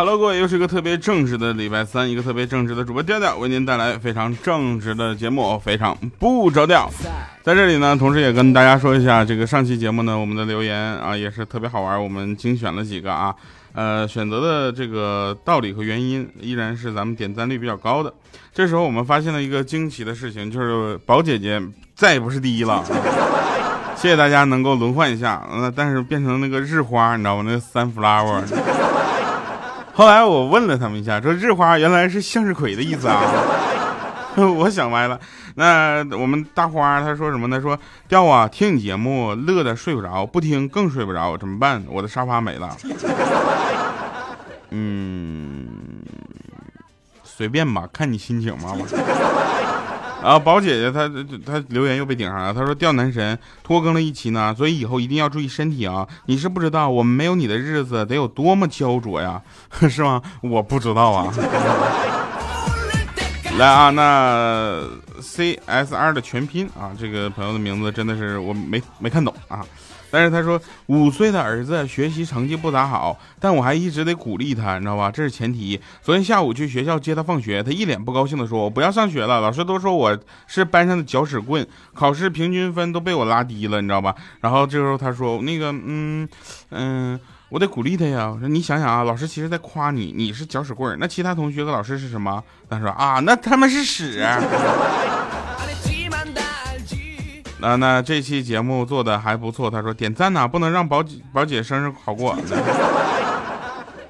Hello，各位，又是一个特别正直的礼拜三，一个特别正直的主播调调为您带来非常正直的节目，非常不着调。在这里呢，同时也跟大家说一下，这个上期节目呢，我们的留言啊也是特别好玩，我们精选了几个啊，呃，选择的这个道理和原因依然是咱们点赞率比较高的。这时候我们发现了一个惊奇的事情，就是宝姐姐再也不是第一了。谢谢大家能够轮换一下，呃，但是变成那个日花，你知道吗？那个 sunflower。后来我问了他们一下，说日花原来是向日葵的意思啊。我想歪了。那我们大花他说什么呢？说掉啊，听你节目乐的睡不着，不听更睡不着，怎么办？我的沙发没了。嗯，随便吧，看你心情啊，宝姐姐她她留言又被顶上了。她说掉男神拖更了一期呢，所以以后一定要注意身体啊！你是不知道，我们没有你的日子得有多么焦灼呀，是吗？我不知道啊。来啊，那 C S R 的全拼啊，这个朋友的名字真的是我没没看懂啊。但是他说五岁的儿子学习成绩不咋好，但我还一直得鼓励他，你知道吧？这是前提。昨天下午去学校接他放学，他一脸不高兴的说：“我不要上学了，老师都说我是班上的搅屎棍，考试平均分都被我拉低了，你知道吧？”然后这时候他说：“那个，嗯嗯，我得鼓励他呀。我说你想想啊，老师其实在夸你，你是搅屎棍，那其他同学和老师是什么？他说啊，那他们是屎。”那那这期节目做的还不错，他说点赞呐，不能让宝姐宝姐生日好过。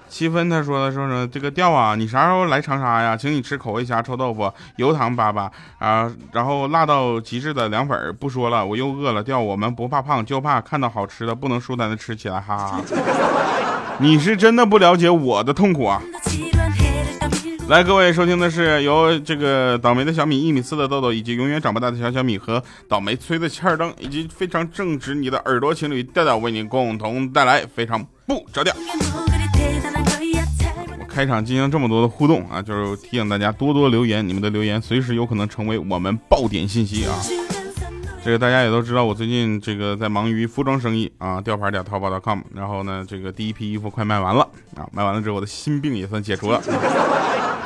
七分他说的说说这个调啊，你啥时候来长沙呀？请你吃口味虾、臭豆腐、油糖粑粑啊，然后辣到极致的凉粉。不说了，我又饿了。调我们不怕胖，就怕看到好吃的不能舒坦的吃起来，哈哈。你是真的不了解我的痛苦啊。来，各位收听的是由这个倒霉的小米一米四的豆豆，以及永远长不大的小小米和倒霉催的欠儿灯，以及非常正直你的耳朵情侣调调为您共同带来非常不着调。我开场进行这么多的互动啊，就是提醒大家多多留言，你们的留言随时有可能成为我们爆点信息啊。这个大家也都知道，我最近这个在忙于服装生意啊，吊牌点淘宝 .com，然后呢，这个第一批衣服快卖完了啊，卖完了之后我的心病也算解除了。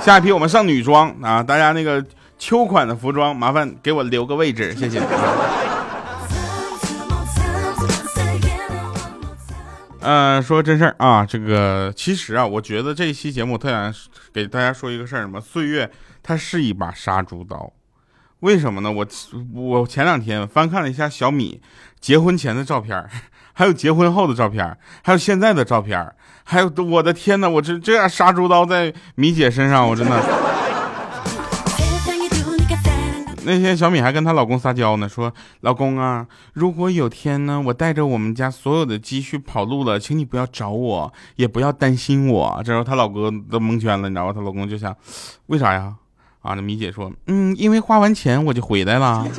下一批我们上女装啊，大家那个秋款的服装，麻烦给我留个位置，谢谢。嗯，说真事儿啊，这个其实啊，我觉得这一期节目特想给大家说一个事儿，什么？岁月它是一把杀猪刀，为什么呢？我我前两天翻看了一下小米结婚前的照片，还有结婚后的照片，还有现在的照片。还有我的天哪！我这这样杀猪刀在米姐身上，我真的。那天小米还跟她老公撒娇呢，说：“老公啊，如果有天呢，我带着我们家所有的积蓄跑路了，请你不要找我，也不要担心我。”这时候她老公都蒙圈了，你知道吗？她老公就想：“为啥呀？”啊，那米姐说：“嗯，因为花完钱我就回来了。”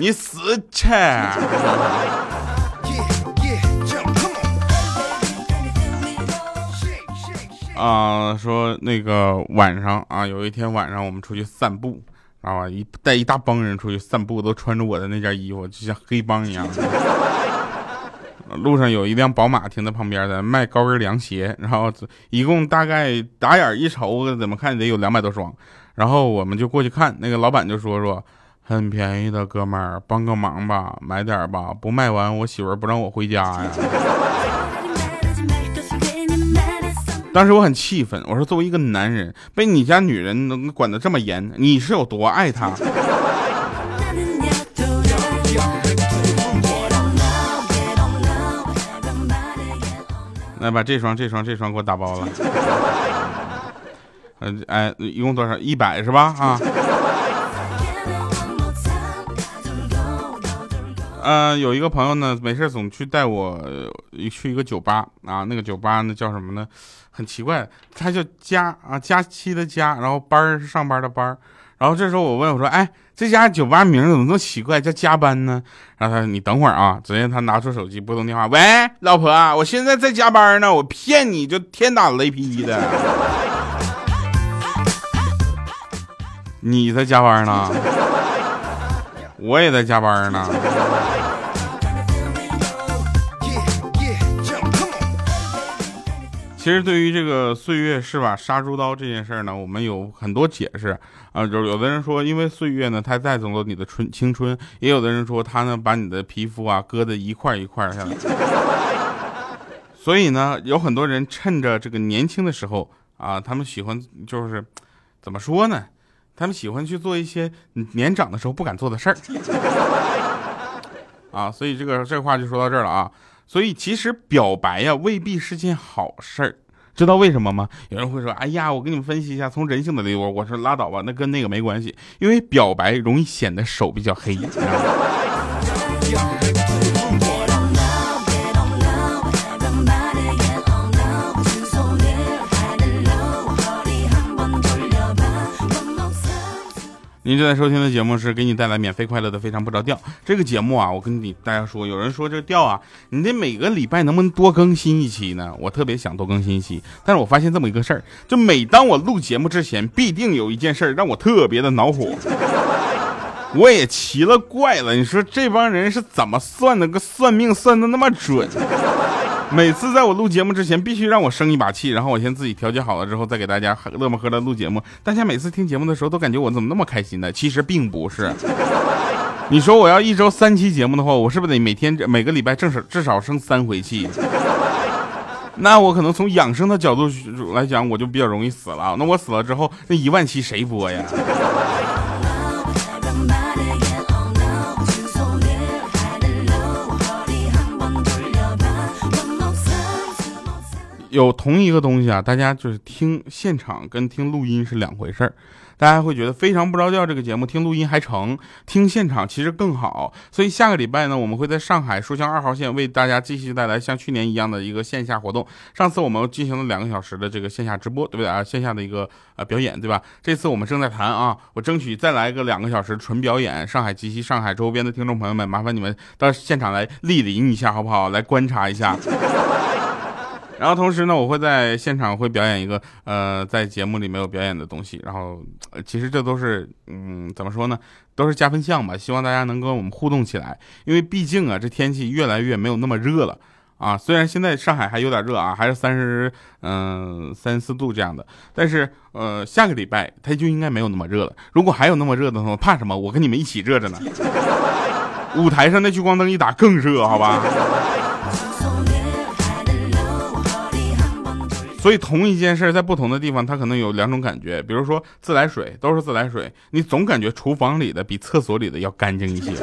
你死去！啊，说那个晚上啊，有一天晚上我们出去散步，知道吧？一带一大帮人出去散步，都穿着我的那件衣服，就像黑帮一样。路上有一辆宝马停在旁边的，卖高跟凉鞋，然后一共大概打眼一瞅，怎么看得有两百多双。然后我们就过去看，那个老板就说说，很便宜的，哥们儿，帮个忙吧，买点吧，不卖完我媳妇儿不让我回家呀。当时我很气愤，我说作为一个男人，被你家女人能管得这么严，你是有多爱她？来把这双、这双、这双给我打包了。嗯，哎，一共多少？一百是吧？啊。嗯，有一个朋友呢，没事总去带我去一个酒吧啊，那个酒吧呢叫什么呢？很奇怪，他叫佳啊，佳期的佳，然后班是上班的班然后这时候我问我说，哎，这家酒吧名怎么这么奇怪，叫加班呢？然后他说你等会儿啊，只见他拿出手机拨通电话，喂，老婆，我现在在加班呢，我骗你就天打雷劈的，你在加班呢，我也在加班呢。其实对于这个岁月是把杀猪刀这件事呢，我们有很多解释啊。就有的人说，因为岁月呢，它带走了你的春青春；也有的人说，它呢把你的皮肤啊割的一块一块下来。所以呢，有很多人趁着这个年轻的时候啊，他们喜欢就是怎么说呢？他们喜欢去做一些年长的时候不敢做的事儿。啊，所以这个这话就说到这儿了啊。所以其实表白呀未必是件好事儿，知道为什么吗？有人会说，哎呀，我给你们分析一下，从人性的理由，我说拉倒吧，那跟那个没关系，因为表白容易显得手比较黑。您正在收听的节目是给你带来免费快乐的非常不着调。这个节目啊，我跟你大家说，有人说这调啊，你得每个礼拜能不能多更新一期呢？我特别想多更新一期，但是我发现这么一个事儿，就每当我录节目之前，必定有一件事儿让我特别的恼火。我也奇了怪了，你说这帮人是怎么算的？个算命算的那么准？每次在我录节目之前，必须让我生一把气，然后我先自己调节好了之后，再给大家乐么呵的录节目。大家每次听节目的时候，都感觉我怎么那么开心呢？其实并不是。你说我要一周三期节目的话，我是不是得每天每个礼拜正少至少生三回气？那我可能从养生的角度来讲，我就比较容易死了。那我死了之后，那一万期谁播呀？有同一个东西啊，大家就是听现场跟听录音是两回事儿，大家会觉得非常不着调。这个节目听录音还成，听现场其实更好。所以下个礼拜呢，我们会在上海书香二号线为大家继续带来像去年一样的一个线下活动。上次我们进行了两个小时的这个线下直播，对不对啊？线下的一个呃表演，对吧？这次我们正在谈啊，我争取再来个两个小时纯表演。上海及其上海周边的听众朋友们，麻烦你们到现场来莅临一下，好不好？来观察一下。然后同时呢，我会在现场会表演一个呃，在节目里没有表演的东西。然后其实这都是嗯，怎么说呢，都是加分项吧。希望大家能跟我们互动起来，因为毕竟啊，这天气越来越没有那么热了啊。虽然现在上海还有点热啊，还是三十嗯三四度这样的，但是呃，下个礼拜它就应该没有那么热了。如果还有那么热的话，怕什么？我跟你们一起热着呢。舞台上那聚光灯一打更热，好吧？所以同一件事在不同的地方，它可能有两种感觉。比如说自来水都是自来水，你总感觉厨房里的比厕所里的要干净一些。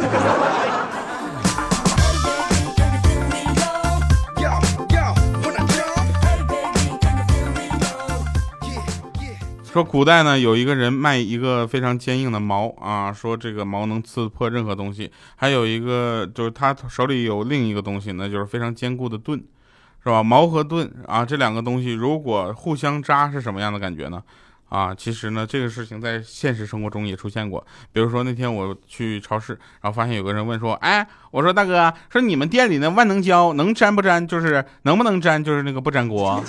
说古代呢，有一个人卖一个非常坚硬的矛啊，说这个矛能刺破任何东西。还有一个就是他手里有另一个东西，那就是非常坚固的盾。是吧？矛和盾啊，这两个东西如果互相扎是什么样的感觉呢？啊，其实呢，这个事情在现实生活中也出现过。比如说那天我去超市，然后发现有个人问说：“哎，我说大哥，说你们店里的万能胶能粘不粘？就是能不能粘？就是那个不粘锅。”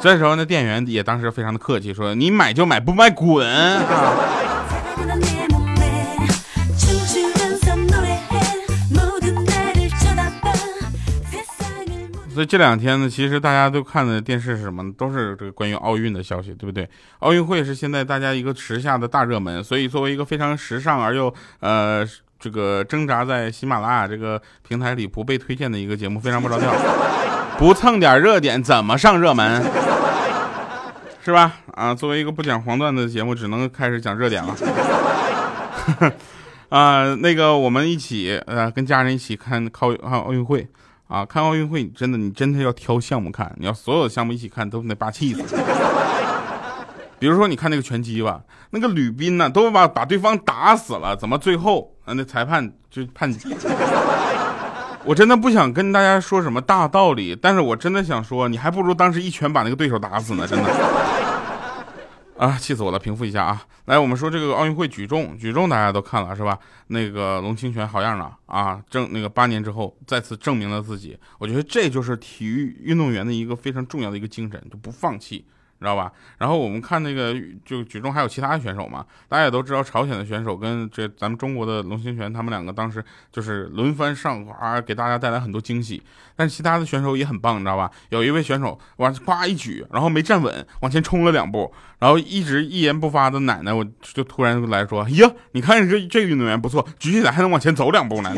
这时候那店员也当时非常的客气，说：“你买就买，不买滚啊！” 所以这两天呢，其实大家都看的电视是什么？都是这个关于奥运的消息，对不对？奥运会是现在大家一个时下的大热门，所以作为一个非常时尚而又呃这个挣扎在喜马拉雅这个平台里不被推荐的一个节目，非常不着调，不蹭点热点怎么上热门？是吧？啊，作为一个不讲黄段子的节目，只能开始讲热点了。啊，那个我们一起呃跟家人一起看靠看奥运会。啊，看奥运会，你真的，你真的要挑项目看。你要所有的项目一起看，都得霸气死。比如说，你看那个拳击吧，那个吕斌呢，都把把对方打死了，怎么最后啊，那裁判就判？我真的不想跟大家说什么大道理，但是我真的想说，你还不如当时一拳把那个对手打死呢，真的。啊，气死我了！平复一下啊，来，我们说这个奥运会举重，举重大家都看了是吧？那个龙清泉好样的啊，证那个八年之后再次证明了自己。我觉得这就是体育运动员的一个非常重要的一个精神，就不放弃，知道吧？然后我们看那个就举重还有其他的选手嘛，大家也都知道朝鲜的选手跟这咱们中国的龙兴泉他们两个当时就是轮番上啊，给大家带来很多惊喜。但是其他的选手也很棒，你知道吧？有一位选手往呱一举，然后没站稳，往前冲了两步，然后一直一言不发的奶奶，我就突然来说：“呀，你看这这个运动员不错，举起来还能往前走两步呢。”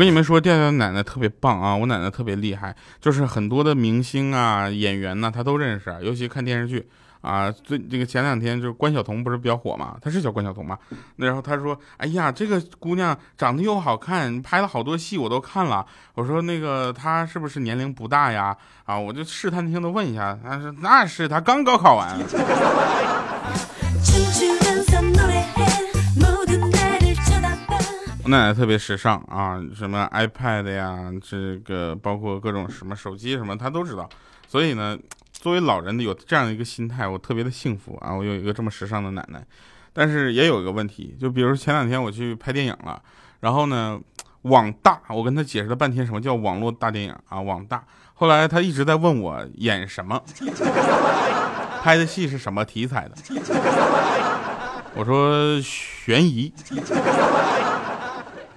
我跟你们说，调调奶奶特别棒啊！我奶奶特别厉害，就是很多的明星啊、演员呢，她都认识。尤其看电视剧啊，最这个前两天就是关晓彤不是比较火嘛？她是叫关晓彤吗？然后她说：“哎呀，这个姑娘长得又好看，拍了好多戏我都看了。”我说：“那个她是不是年龄不大呀？”啊，我就试探性的问一下，她说：“那是，她刚高考完。”奶奶特别时尚啊，什么 iPad 呀，这个包括各种什么手机什么，她都知道。所以呢，作为老人的有这样的一个心态，我特别的幸福啊！我有一个这么时尚的奶奶。但是也有一个问题，就比如前两天我去拍电影了，然后呢，网大，我跟他解释了半天什么叫网络大电影啊，网大。后来他一直在问我演什么，拍的戏是什么题材的。我说悬疑。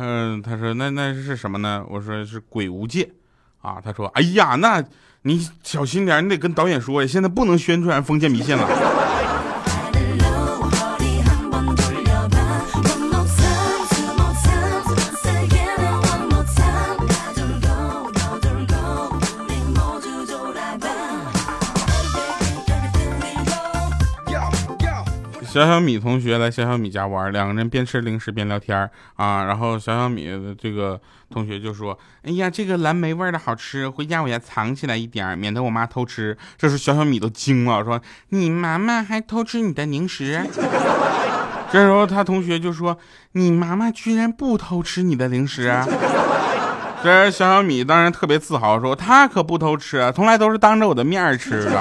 嗯，他说那那是什么呢？我说是鬼无界，啊，他说，哎呀，那你小心点，你得跟导演说呀，现在不能宣传封建迷信了。小小米同学来小小米家玩，两个人边吃零食边聊天啊。然后小小米的这个同学就说：“哎呀，这个蓝莓味的好吃，回家我要藏起来一点，免得我妈偷吃。”这时小小米都惊了，说：“你妈妈还偷吃你的零食？” 这时候他同学就说：“你妈妈居然不偷吃你的零食？” 这小小米当然特别自豪，说：“他可不偷吃，从来都是当着我的面吃的。”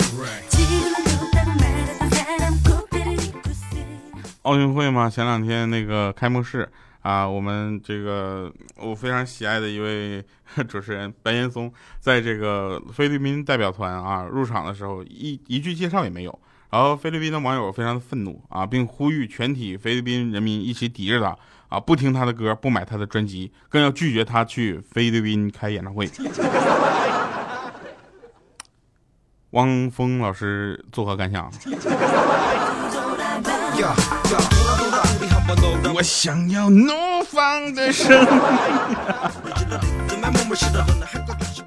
奥运会嘛，前两天那个开幕式啊，我们这个我非常喜爱的一位 主持人白岩松，在这个菲律宾代表团啊入场的时候，一一句介绍也没有。然后菲律宾的网友非常的愤怒啊，并呼吁全体菲律宾人民一起抵制他啊，不听他的歌，不买他的专辑，更要拒绝他去菲律宾开演唱会。汪峰老师作何感想？我想要怒放的声。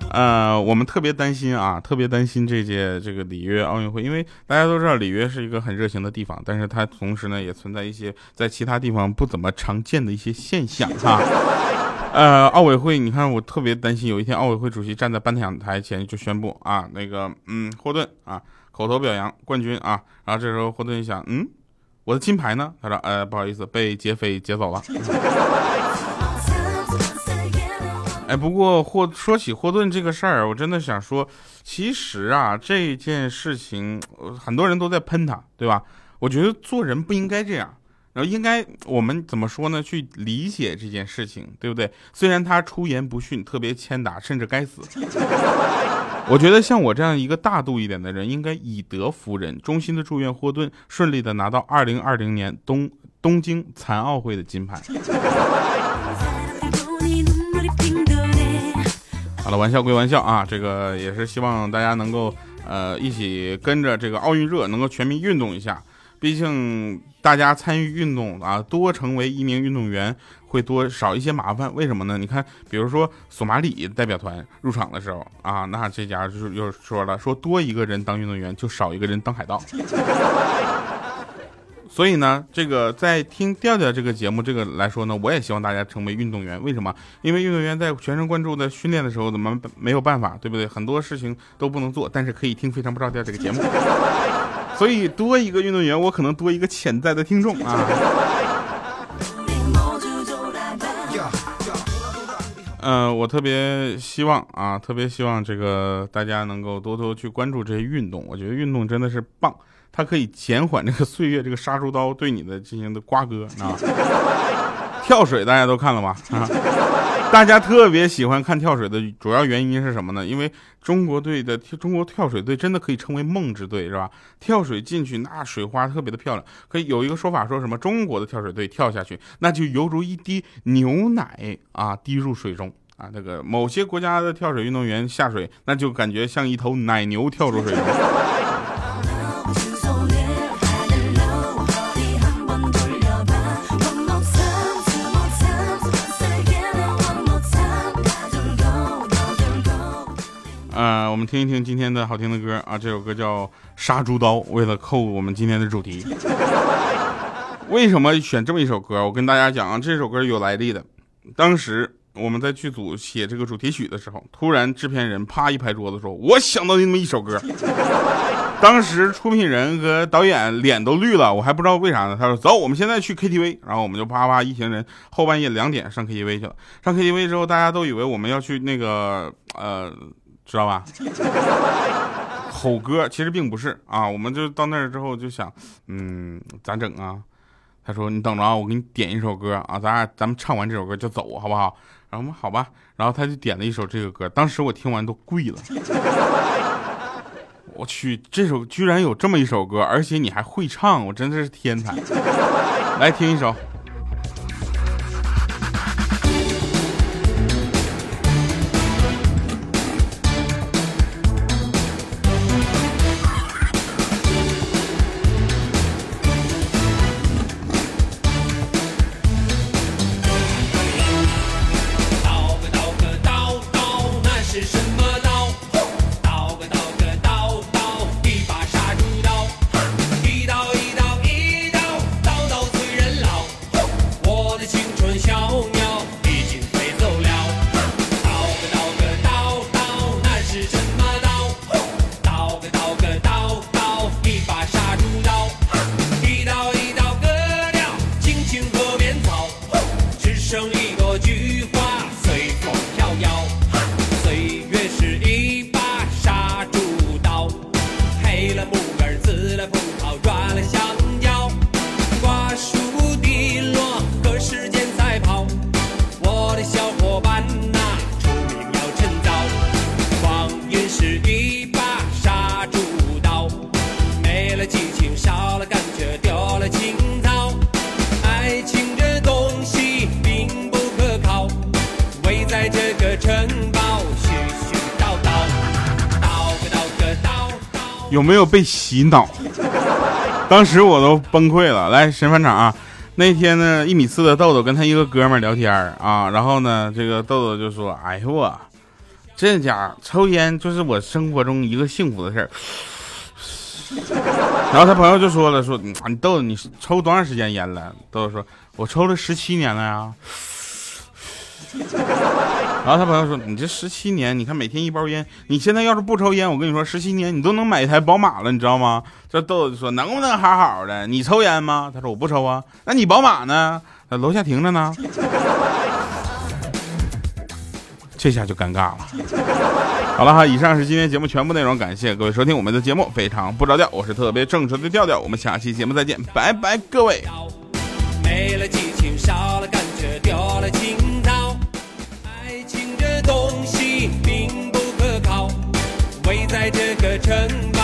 呃，我们特别担心啊，特别担心这届这个里约奥运会，因为大家都知道里约是一个很热情的地方，但是它同时呢也存在一些在其他地方不怎么常见的一些现象哈。呃，奥委会，你看我特别担心，有一天奥委会主席站在颁奖台前就宣布啊，那个嗯，霍顿啊，口头表扬冠军啊，然后这时候霍顿一想，嗯。我的金牌呢？他说：“呃，不好意思，被劫匪劫走了。”哎，不过霍说起霍顿这个事儿，我真的想说，其实啊，这件事情很多人都在喷他，对吧？我觉得做人不应该这样，然后应该我们怎么说呢？去理解这件事情，对不对？虽然他出言不逊，特别欠打，甚至该死。我觉得像我这样一个大度一点的人，应该以德服人，衷心的祝愿霍顿顺利的拿到二零二零年东东京残奥会的金牌。好了，玩笑归玩笑啊，这个也是希望大家能够呃一起跟着这个奥运热，能够全民运动一下。毕竟大家参与运动啊，多成为一名运动员。会多少一些麻烦？为什么呢？你看，比如说索马里代表团入场的时候啊，那这家就是又说了，说多一个人当运动员，就少一个人当海盗。所以呢，这个在听调调这个节目这个来说呢，我也希望大家成为运动员。为什么？因为运动员在全神贯注的训练的时候，怎么没有办法，对不对？很多事情都不能做，但是可以听非常不着调这个节目。所以多一个运动员，我可能多一个潜在的听众啊。嗯，我特别希望啊，特别希望这个大家能够多多去关注这些运动。我觉得运动真的是棒，它可以减缓这个岁月这个杀猪刀对你的进行的刮割啊。跳水大家都看了吧？啊，大家特别喜欢看跳水的主要原因是什么呢？因为中国队的中国跳水队真的可以称为梦之队，是吧？跳水进去那水花特别的漂亮，可以有一个说法说什么中国的跳水队跳下去那就犹如一滴牛奶啊滴入水中啊，那个某些国家的跳水运动员下水那就感觉像一头奶牛跳入水中。听一听今天的好听的歌啊，这首歌叫《杀猪刀》，为了扣我们今天的主题。为什么选这么一首歌？我跟大家讲啊，这首歌有来历的。当时我们在剧组写这个主题曲的时候，突然制片人啪一拍桌子说：“我想到那么一首歌。” 当时出品人和导演脸都绿了，我还不知道为啥呢。他说：“走，我们现在去 KTV。”然后我们就啪啪一行人后半夜两点上 KTV 去了。上 KTV 之后，大家都以为我们要去那个呃。知道吧？吼歌其实并不是啊，我们就到那儿之后就想，嗯，咋整啊？他说你等着啊，我给你点一首歌啊，咱俩咱们唱完这首歌就走，好不好？然后我们好吧，然后他就点了一首这个歌，当时我听完都跪了。我去，这首居然有这么一首歌，而且你还会唱，我真的是天才。来听一首。有没有被洗脑？当时我都崩溃了。来，神返场啊！那天呢，一米四的豆豆跟他一个哥们聊天啊，然后呢，这个豆豆就说：“哎呦我，这家抽烟就是我生活中一个幸福的事儿。”然后他朋友就说了：“说你豆豆你抽多长时间烟了？”豆豆说：“我抽了十七年了呀。” 然后他朋友说：“你这十七年，你看每天一包烟，你现在要是不抽烟，我跟你说，十七年你都能买一台宝马了，你知道吗？”这豆豆就说：“能不能好好的？你抽烟吗？”他说：“我不抽啊。”那你宝马呢？在楼下停着呢。这下就尴尬了。好了哈，以上是今天节目全部内容，感谢各位收听我们的节目，非常不着调，我是特别正直的调调，我们下期节目再见，拜拜，各位。没了激情，少了感觉，丢了情。在的城堡。